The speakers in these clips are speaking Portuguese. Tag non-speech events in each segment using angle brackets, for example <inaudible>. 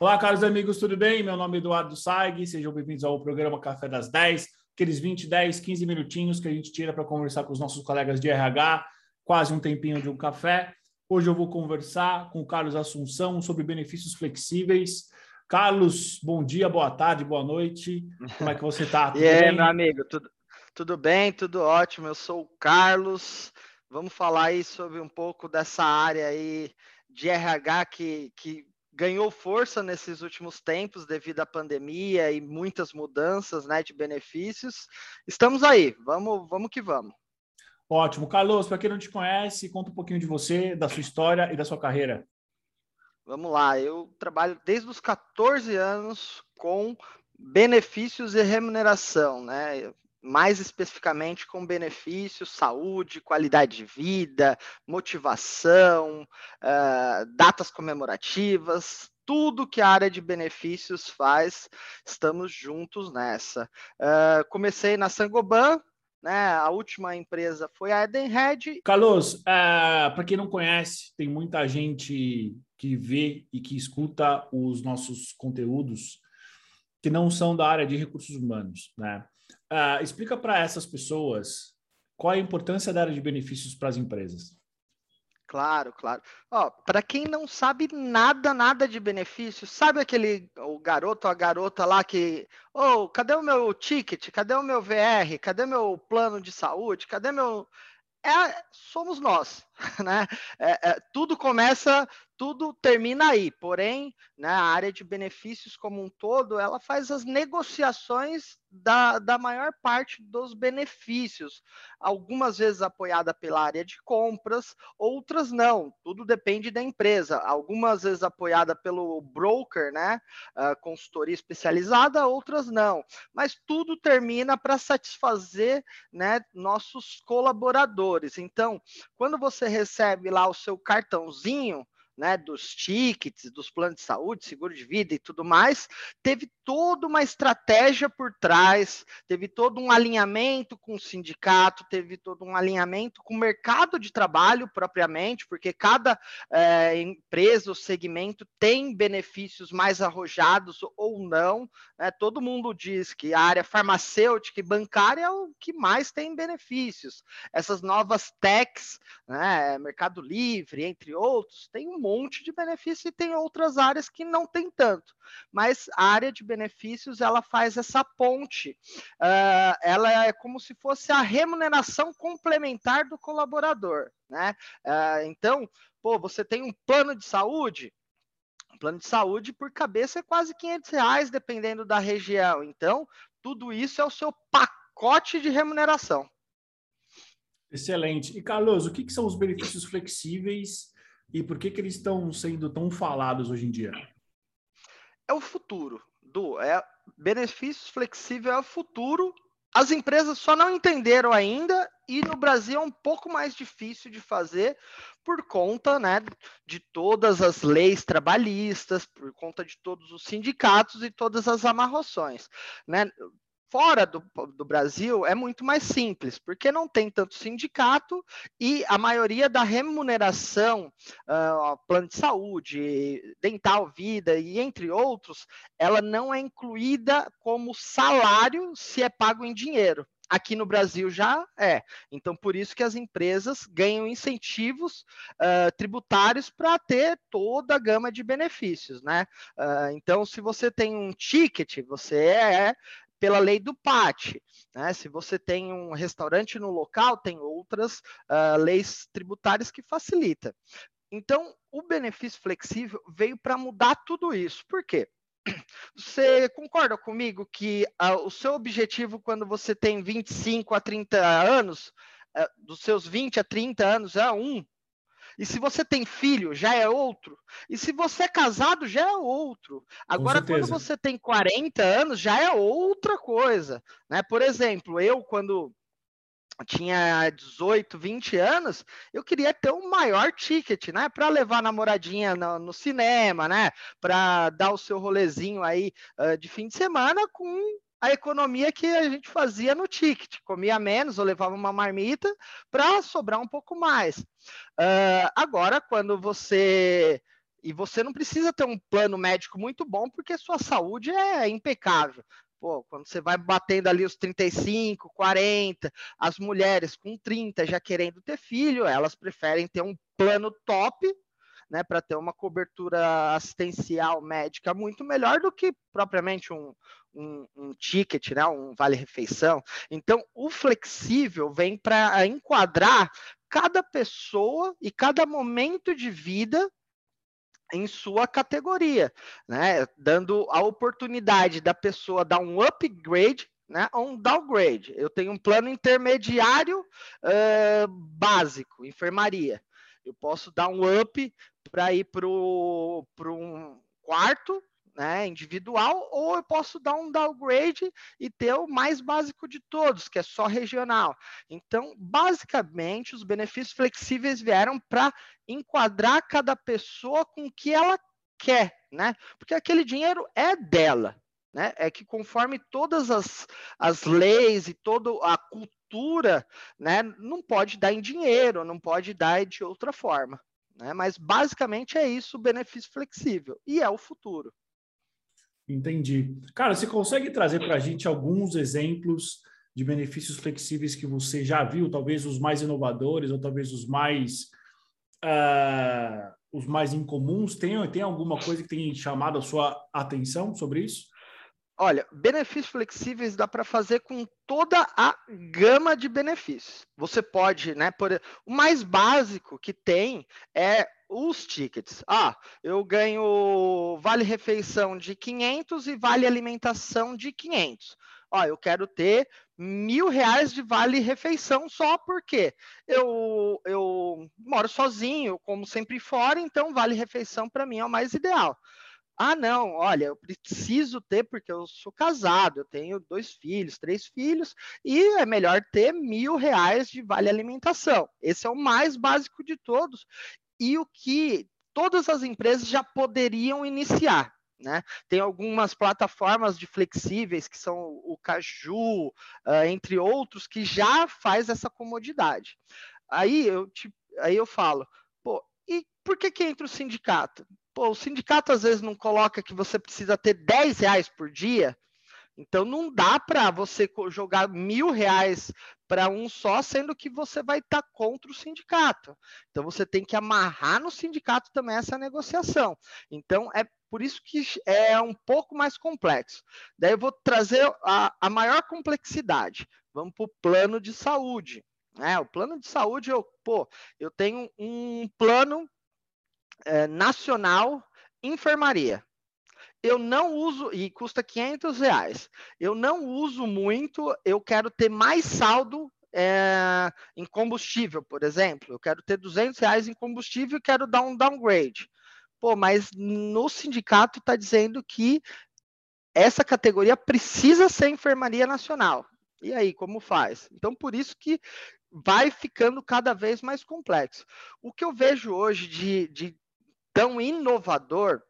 Olá, caros amigos, tudo bem? Meu nome é Eduardo Saig, sejam bem-vindos ao programa Café das 10, aqueles 20, 10, 15 minutinhos que a gente tira para conversar com os nossos colegas de RH, quase um tempinho de um café. Hoje eu vou conversar com o Carlos Assunção sobre benefícios flexíveis. Carlos, bom dia, boa tarde, boa noite. Como é que você <laughs> está? e aí, meu amigo, tudo, tudo bem, tudo ótimo. Eu sou o Carlos. Vamos falar aí sobre um pouco dessa área aí de RH que, que ganhou força nesses últimos tempos devido à pandemia e muitas mudanças né, de benefícios. Estamos aí, vamos, vamos que vamos. Ótimo. Carlos, para quem não te conhece, conta um pouquinho de você, da sua história e da sua carreira. Vamos lá, eu trabalho desde os 14 anos com benefícios e remuneração, né? Mais especificamente com benefícios, saúde, qualidade de vida, motivação, uh, datas comemorativas, tudo que a área de benefícios faz, estamos juntos nessa. Uh, comecei na Sangoban, né? A última empresa foi a Edenred. Carlos, uh, para quem não conhece, tem muita gente que vê e que escuta os nossos conteúdos que não são da área de recursos humanos, né? Uh, explica para essas pessoas qual a importância da área de benefícios para as empresas. Claro, claro. Ó, para quem não sabe nada, nada de benefícios, sabe aquele o garoto a garota lá que, oh, cadê o meu ticket? Cadê o meu VR? Cadê meu plano de saúde? Cadê meu é, somos nós, <laughs> né? É, é, tudo começa tudo termina aí. Porém, né, a área de benefícios como um todo, ela faz as negociações da, da maior parte dos benefícios, algumas vezes apoiada pela área de compras, outras não. Tudo depende da empresa. Algumas vezes apoiada pelo broker, né, uh, consultoria especializada, outras não. Mas tudo termina para satisfazer, né, nossos colaboradores. Então, quando você recebe lá o seu cartãozinho, né, dos tickets, dos planos de saúde, seguro de vida e tudo mais, teve toda uma estratégia por trás, teve todo um alinhamento com o sindicato, teve todo um alinhamento com o mercado de trabalho propriamente, porque cada é, empresa ou segmento tem benefícios mais arrojados ou não. Né? Todo mundo diz que a área farmacêutica e bancária é o que mais tem benefícios. Essas novas techs, né, Mercado Livre, entre outros, tem um monte de benefício e tem outras áreas que não tem tanto. Mas a área de benefícios ela faz essa ponte. Uh, ela é como se fosse a remuneração complementar do colaborador, né? Uh, então, pô, você tem um plano de saúde, um plano de saúde por cabeça é quase 500 reais, dependendo da região. Então, tudo isso é o seu pacote de remuneração. Excelente. E, Carlos, o que, que são os benefícios flexíveis e por que, que eles estão sendo tão falados hoje em dia? É o futuro, do é benefícios flexíveis é o futuro. As empresas só não entenderam ainda e no Brasil é um pouco mais difícil de fazer por conta né, de todas as leis trabalhistas, por conta de todos os sindicatos e todas as amarrações. Né? Fora do, do, Brasil é muito mais simples, porque não tem tanto sindicato e a maioria da remuneração, uh, plano de saúde, dental, vida e entre outros, ela não é incluída como salário se é pago em dinheiro. Aqui no Brasil já é. Então, por isso que as empresas ganham incentivos uh, tributários para ter toda a gama de benefícios, né? Uh, então, se você tem um ticket, você é pela lei do PAT. Né? Se você tem um restaurante no local, tem outras uh, leis tributárias que facilitam. Então, o benefício flexível veio para mudar tudo isso. Por quê? Você concorda comigo que uh, o seu objetivo quando você tem 25 a 30 anos, uh, dos seus 20 a 30 anos, é um, e se você tem filho, já é outro. E se você é casado, já é outro. Agora, quando você tem 40 anos, já é outra coisa. Né? Por exemplo, eu, quando tinha 18, 20 anos, eu queria ter um maior ticket, né, para levar a namoradinha no, no, cinema, né, para dar o seu rolezinho aí uh, de fim de semana com a economia que a gente fazia no ticket, comia menos ou levava uma marmita para sobrar um pouco mais. Uh, agora, quando você E você não precisa ter um plano médico muito bom, porque sua saúde é impecável. Pô, quando você vai batendo ali os 35, 40, as mulheres com 30 já querendo ter filho, elas preferem ter um plano top, né, para ter uma cobertura assistencial médica muito melhor do que propriamente um, um, um ticket, né, um vale-refeição. Então, o flexível vem para enquadrar cada pessoa e cada momento de vida em sua categoria, né? Dando a oportunidade da pessoa dar um upgrade né, ou um downgrade. Eu tenho um plano intermediário uh, básico, enfermaria. Eu posso dar um up para ir para um quarto né, individual, ou eu posso dar um downgrade e ter o mais básico de todos, que é só regional. Então, basicamente, os benefícios flexíveis vieram para enquadrar cada pessoa com o que ela quer, né? Porque aquele dinheiro é dela, né? É que conforme todas as, as leis e toda a cultura, né, não pode dar em dinheiro, não pode dar de outra forma. Né? Mas basicamente é isso o benefício flexível e é o futuro. Entendi. Cara, você consegue trazer para a gente alguns exemplos de benefícios flexíveis que você já viu, talvez os mais inovadores ou talvez os mais uh, os mais incomuns? Tem, tem alguma coisa que tenha chamado a sua atenção sobre isso? Olha, benefícios flexíveis dá para fazer com toda a gama de benefícios. Você pode, né? Por, o mais básico que tem é os tickets. Ah, eu ganho vale refeição de 500 e vale alimentação de 500. Ó, eu quero ter mil reais de vale refeição só porque eu, eu moro sozinho, como sempre fora, então vale refeição para mim é o mais ideal. Ah, não, olha, eu preciso ter porque eu sou casado, eu tenho dois filhos, três filhos, e é melhor ter mil reais de vale alimentação. Esse é o mais básico de todos e o que todas as empresas já poderiam iniciar. Né? Tem algumas plataformas de flexíveis que são o Caju, uh, entre outros, que já faz essa comodidade. Aí eu, te, aí eu falo, pô, e por que, que entra o sindicato? Pô, o sindicato às vezes não coloca que você precisa ter 10 reais por dia, então não dá para você jogar mil reais para um só, sendo que você vai estar tá contra o sindicato. Então você tem que amarrar no sindicato também essa negociação. Então é por isso que é um pouco mais complexo. Daí eu vou trazer a, a maior complexidade. Vamos para o plano de saúde. É, o plano de saúde, eu, pô, eu tenho um plano é, nacional enfermaria. Eu não uso, e custa 500 reais. Eu não uso muito, eu quero ter mais saldo é, em combustível, por exemplo. Eu quero ter 200 reais em combustível e quero dar um downgrade. Pô, mas no sindicato está dizendo que essa categoria precisa ser enfermaria nacional. E aí, como faz? Então, por isso que vai ficando cada vez mais complexo. O que eu vejo hoje de, de tão inovador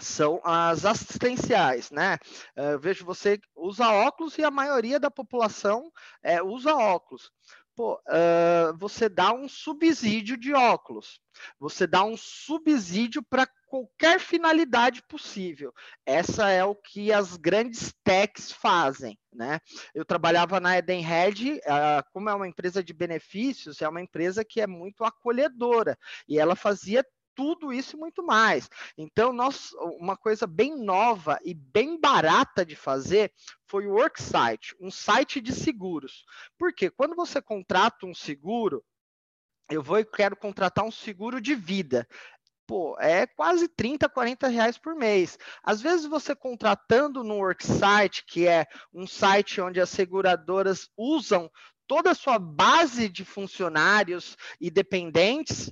são as assistenciais, né? Eh, eu vejo você usa óculos e a maioria da população é, usa óculos. Pô, uh, você dá um subsídio de óculos, você dá um subsídio para qualquer finalidade possível. Essa é o que as grandes techs fazem, né? Eu trabalhava na Edenred, uh, como é uma empresa de benefícios, é uma empresa que é muito acolhedora e ela fazia tudo isso e muito mais. Então, nós, uma coisa bem nova e bem barata de fazer foi o Worksite, um site de seguros. Porque quando você contrata um seguro, eu vou e quero contratar um seguro de vida. Pô, é quase 30, 40 reais por mês. Às vezes você contratando no Worksite, que é um site onde as seguradoras usam toda a sua base de funcionários e dependentes,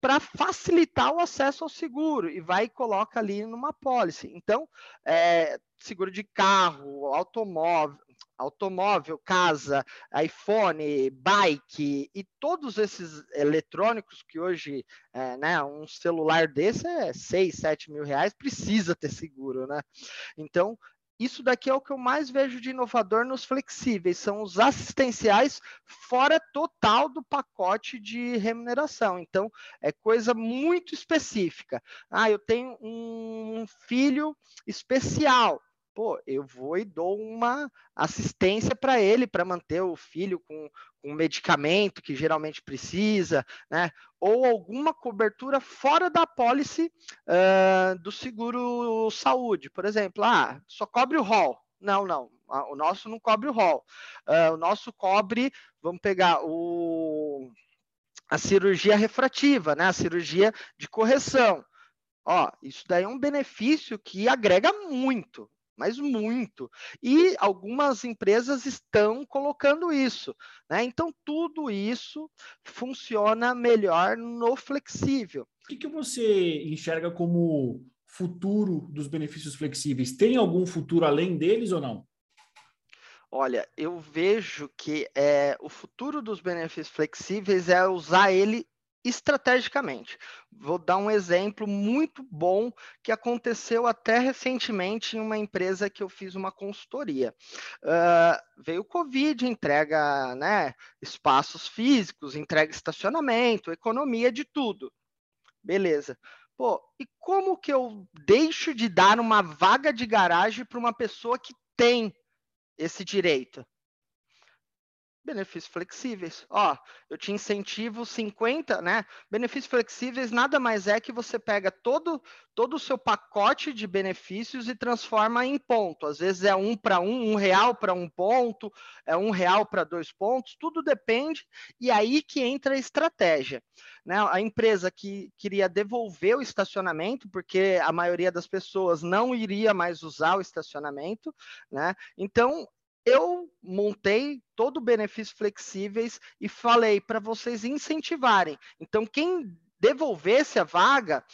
para facilitar o acesso ao seguro e vai e coloca ali numa pólice. Então, é, seguro de carro, automóvel, automóvel, casa, iPhone, bike e todos esses eletrônicos que hoje, é, né, um celular desse é 6, 7 mil reais, precisa ter seguro, né? Então, isso daqui é o que eu mais vejo de inovador nos flexíveis, são os assistenciais fora total do pacote de remuneração. Então, é coisa muito específica. Ah, eu tenho um filho especial pô, eu vou e dou uma assistência para ele para manter o filho com um medicamento que geralmente precisa, né? Ou alguma cobertura fora da pólice uh, do seguro saúde, por exemplo, ah, só cobre o rol. Não, não, o nosso não cobre o rol. Uh, o nosso cobre, vamos pegar o a cirurgia refrativa, né? A cirurgia de correção. Ó, isso daí é um benefício que agrega muito, mas muito. E algumas empresas estão colocando isso. Né? Então, tudo isso funciona melhor no flexível. O que, que você enxerga como futuro dos benefícios flexíveis? Tem algum futuro além deles ou não? Olha, eu vejo que é, o futuro dos benefícios flexíveis é usar ele estrategicamente. Vou dar um exemplo muito bom que aconteceu até recentemente em uma empresa que eu fiz uma consultoria. Uh, veio o Covid, entrega né, espaços físicos, entrega estacionamento, economia de tudo. Beleza. Pô, e como que eu deixo de dar uma vaga de garagem para uma pessoa que tem esse direito? Benefícios flexíveis. Ó, eu te incentivo 50, né? Benefícios flexíveis nada mais é que você pega todo, todo o seu pacote de benefícios e transforma em ponto. Às vezes é um para um, um real para um ponto, é um real para dois pontos, tudo depende, e aí que entra a estratégia. Né? A empresa que queria devolver o estacionamento, porque a maioria das pessoas não iria mais usar o estacionamento, né? Então eu montei todo o benefício flexíveis e falei para vocês incentivarem. Então, quem devolvesse a vaga,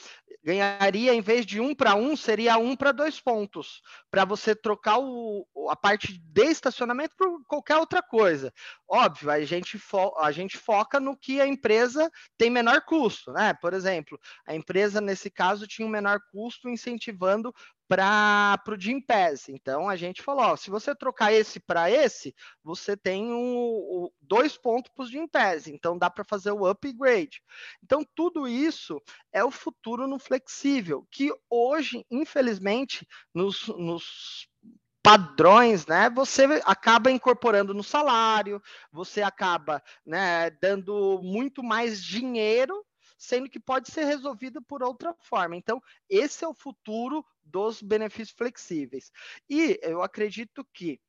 ganharia, em vez de um para um, seria um para dois pontos, para você trocar o, a parte de estacionamento por qualquer outra coisa. Óbvio, a gente, fo a gente foca no que a empresa tem menor custo, né? Por exemplo, a empresa, nesse caso, tinha um menor custo incentivando para o Gimpass. Então a gente falou: ó, se você trocar esse para esse, você tem um, dois pontos para o Gimpass. Então dá para fazer o upgrade. Então tudo isso é o futuro no flexível, que hoje, infelizmente, nos, nos padrões, né? Você acaba incorporando no salário, você acaba, né, dando muito mais dinheiro sendo que pode ser resolvido por outra forma. Então, esse é o futuro dos benefícios flexíveis. E eu acredito que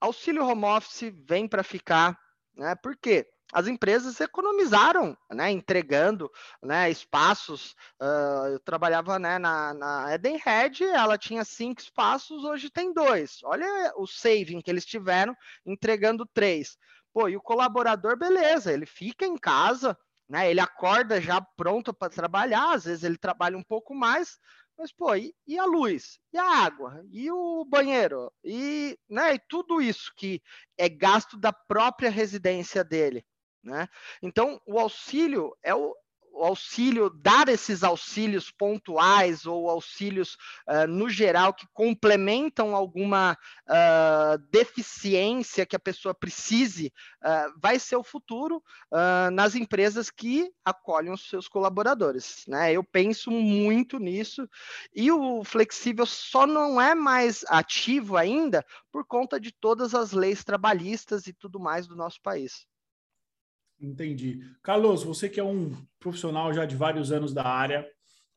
auxílio home office vem para ficar, né? Por quê? as empresas economizaram, né, entregando né, espaços. Uh, eu trabalhava né, na, na Edenred, ela tinha cinco espaços, hoje tem dois. Olha o saving que eles tiveram entregando três. Pô, e o colaborador, beleza, ele fica em casa, né? Ele acorda já pronto para trabalhar, às vezes ele trabalha um pouco mais, mas pô, e, e, a luz? E a água? E o banheiro? E, né, e tudo isso que é gasto da própria residência dele, né? Então, o auxílio é o, o auxílio, dar esses auxílios pontuais ou auxílios uh, no geral que complementam alguma uh, deficiência que a pessoa precise, uh, vai ser o futuro nas empresas que acolhem os seus colaboradores. Né? Eu penso muito nisso e o flexível só não é mais ativo ainda por conta de todas as leis trabalhistas e tudo mais do nosso país. Entendi. Carlos, você que é um profissional já de vários anos da área,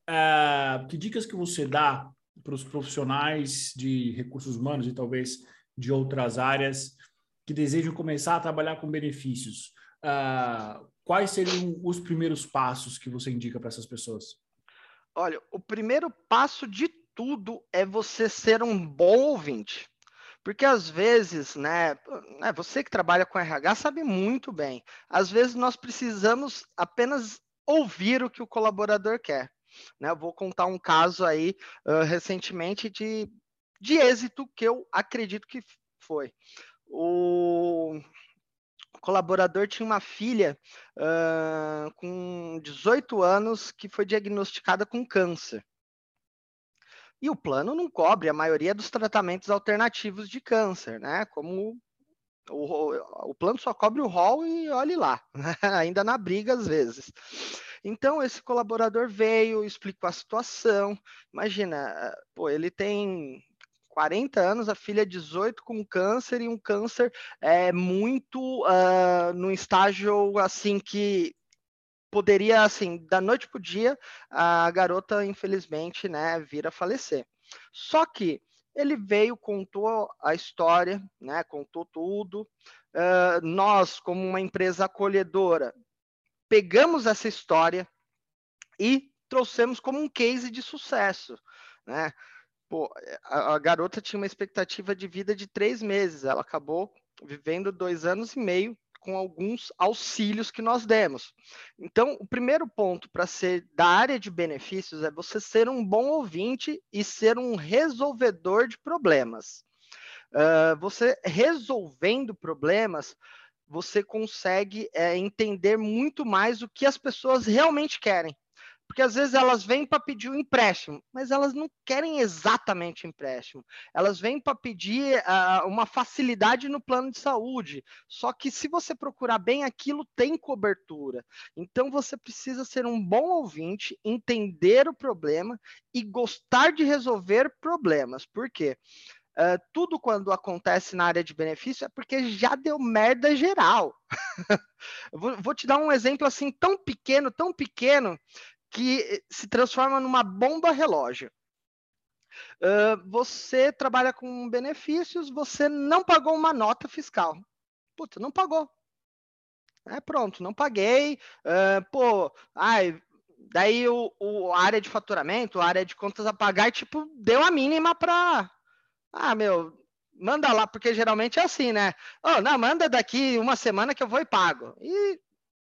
é, que dicas que você dá para os profissionais de recursos humanos e talvez de outras áreas que desejam começar a trabalhar com benefícios? É, quais seriam os primeiros passos que você indica para essas pessoas? Olha, o primeiro passo de tudo é você ser um bom ouvinte. Porque às vezes, né, né, você que trabalha com RH sabe muito bem, às vezes nós precisamos apenas ouvir o que o colaborador quer. Né? Eu vou contar um caso aí uh, recentemente de, de êxito que eu acredito que foi. O colaborador tinha uma filha uh, com 18 anos que foi diagnosticada com câncer. E o plano não cobre a maioria dos tratamentos alternativos de câncer, né? Como o, o plano só cobre o rol e olhe lá, <laughs> ainda na briga às vezes. Então, esse colaborador veio, explicou a situação. Imagina, pô, ele tem 40 anos, a filha 18 com câncer e um câncer é muito uh, no estágio assim que poderia assim da noite para o dia a garota infelizmente né vir a falecer. Só que ele veio, contou a história, né, contou tudo. Uh, nós, como uma empresa acolhedora, pegamos essa história e trouxemos como um case de sucesso, né? Pô, a, a, garota tinha uma expectativa de vida de três meses, ela acabou vivendo dois anos e meio com alguns auxílios que nós demos. Então, o primeiro ponto para ser da área de benefícios é você ser um bom ouvinte e ser um resolvedor de problemas. Uh, você resolvendo problemas, você consegue é, entender muito mais o que as pessoas realmente querem. Porque às vezes elas vêm para pedir um empréstimo, mas elas não querem exatamente empréstimo. Elas vêm para pedir uh, uma facilidade no plano de saúde. Só que se você procurar bem, aquilo tem cobertura. Então você precisa ser um bom ouvinte, entender o problema e gostar de resolver problemas. Por quê? Uh, tudo quando acontece na área de benefício é porque já deu merda geral. <laughs> vou, vou, te dar um exemplo assim tão pequeno, tão pequeno, que se transforma numa bomba relógio. Uh, você trabalha com benefícios, você não pagou uma nota fiscal. Puta, não pagou. É, pronto, não paguei. Uh, pô, ai, daí o, o, a área de faturamento, a área de contas a pagar, tipo, deu a mínima para. Ah, meu, manda lá, porque geralmente é assim, né? Oh, não, manda daqui uma semana que eu vou e pago. E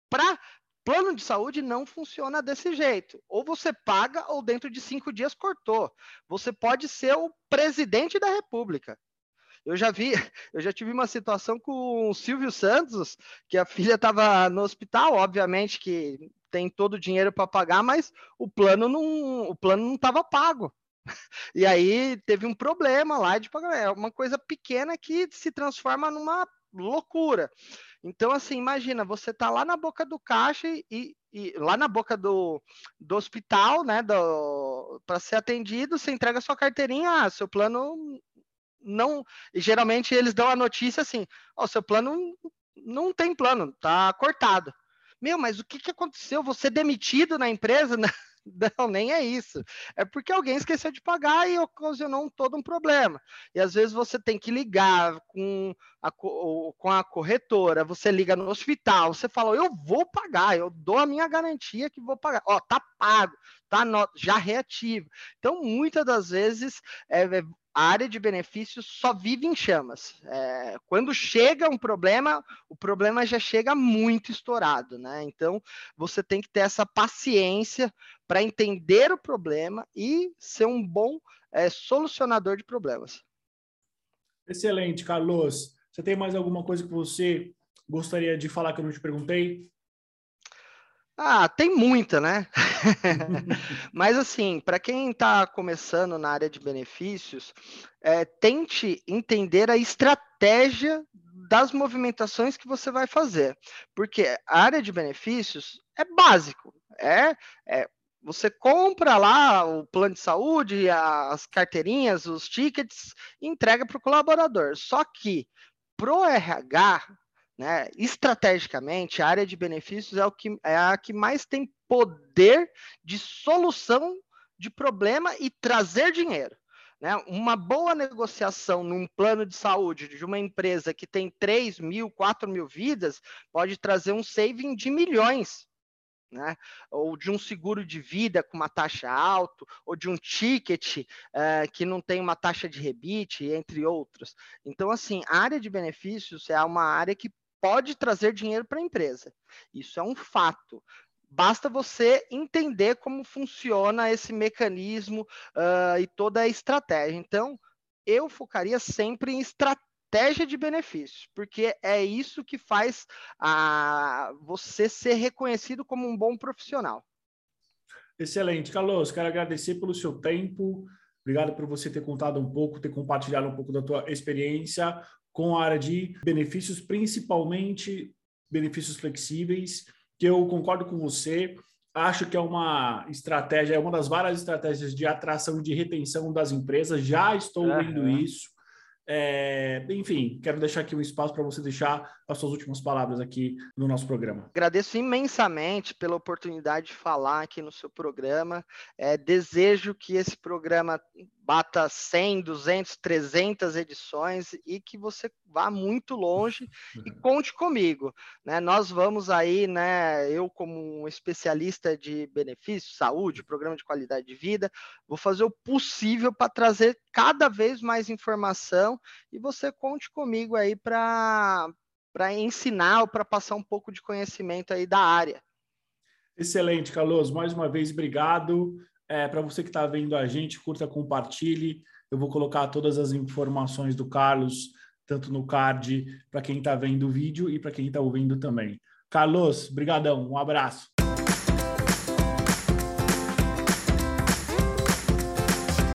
para Plano de saúde não funciona desse jeito. Ou você paga, ou dentro de cinco dias cortou. Você pode ser o presidente da República. Eu já vi, <laughs> eu já tive uma situação com o Silvio Santos, que a filha estava no hospital, obviamente que tem todo o dinheiro para pagar, mas o plano não, o plano não estava pago. <laughs> E aí teve um problema lá de pagar. É uma coisa pequena que se transforma numa loucura. Então, assim, imagina, você tá lá na boca do caixa e, e lá na boca do, do hospital, né, para ser atendido, você entrega sua carteirinha, ah, seu plano não. E geralmente eles dão a notícia assim: ó, oh, seu plano não tem plano, tá cortado. Meu, mas o que, que aconteceu? Você demitido na empresa? <laughs> Não, nem é isso. É porque alguém esqueceu de pagar e ocasionou todo um problema. E às vezes você tem que ligar com a, com a corretora, você liga no hospital, você fala, eu vou pagar, eu dou a minha garantia que vou pagar. Ó, tá pago, tá no, já reativo. Então, muitas das vezes, é, é a área de benefícios só vive em chamas. É, quando chega um problema, o problema já chega muito estourado, né? Então, você tem que ter essa paciência para entender o problema e ser um bom é, solucionador de problemas. Excelente, Carlos. Você tem mais alguma coisa que você gostaria de falar que eu não te perguntei? Ah, tem muita, né? <laughs> Mas assim, para quem está começando na área de benefícios, é, tente entender a estratégia das movimentações que você vai fazer, porque a área de benefícios é básico, é, é você compra lá o plano de saúde, as carteirinhas, os tickets, entrega para o colaborador. Só que pro RH né? Estrategicamente, a área de benefícios é, o que, é a que mais tem poder de solução de problema e trazer dinheiro. Né? Uma boa negociação num plano de saúde de uma empresa que tem 3 mil, 4 mil vidas pode trazer um saving de milhões. Né? Ou de um seguro de vida com uma taxa alta, ou de um ticket uh, que não tem uma taxa de rebite, entre outros. Então, assim, a área de benefícios é uma área que pode trazer dinheiro para a empresa. Isso é um fato. Basta você entender como funciona esse mecanismo uh, e toda a estratégia. Então, eu focaria sempre em estratégia de benefícios, porque é isso que faz você ser reconhecido como um bom profissional. Excelente, Carlos. Quero agradecer pelo seu tempo. Obrigado por você ter contado um pouco, ter compartilhado um pouco da tua experiência com a área de benefícios, principalmente benefícios flexíveis, que eu concordo com você. Acho que é uma estratégia, é uma das várias estratégias de atração e de retenção das empresas. Já estou uhum. vendo isso. É, enfim, quero deixar aqui um espaço para você deixar as suas últimas palavras aqui no nosso programa. Agradeço imensamente pela oportunidade de falar aqui no seu programa. É, desejo que esse programa bata 100, 200, 300 edições e que você vá muito longe e <laughs> conte comigo. Né? Nós vamos aí, né, eu como um especialista de benefícios, saúde, programa de qualidade de vida, vou fazer o possível para trazer cada vez mais informação e você conte comigo aí para para ensinar ou para passar um pouco de conhecimento aí da área. Excelente, Carlos. Mais uma vez, obrigado. É, para você que está vendo a gente, curta, compartilhe. Eu vou colocar todas as informações do Carlos, tanto no card, para quem está vendo o vídeo e para quem está ouvindo também. Carlos, brigadão. Um abraço.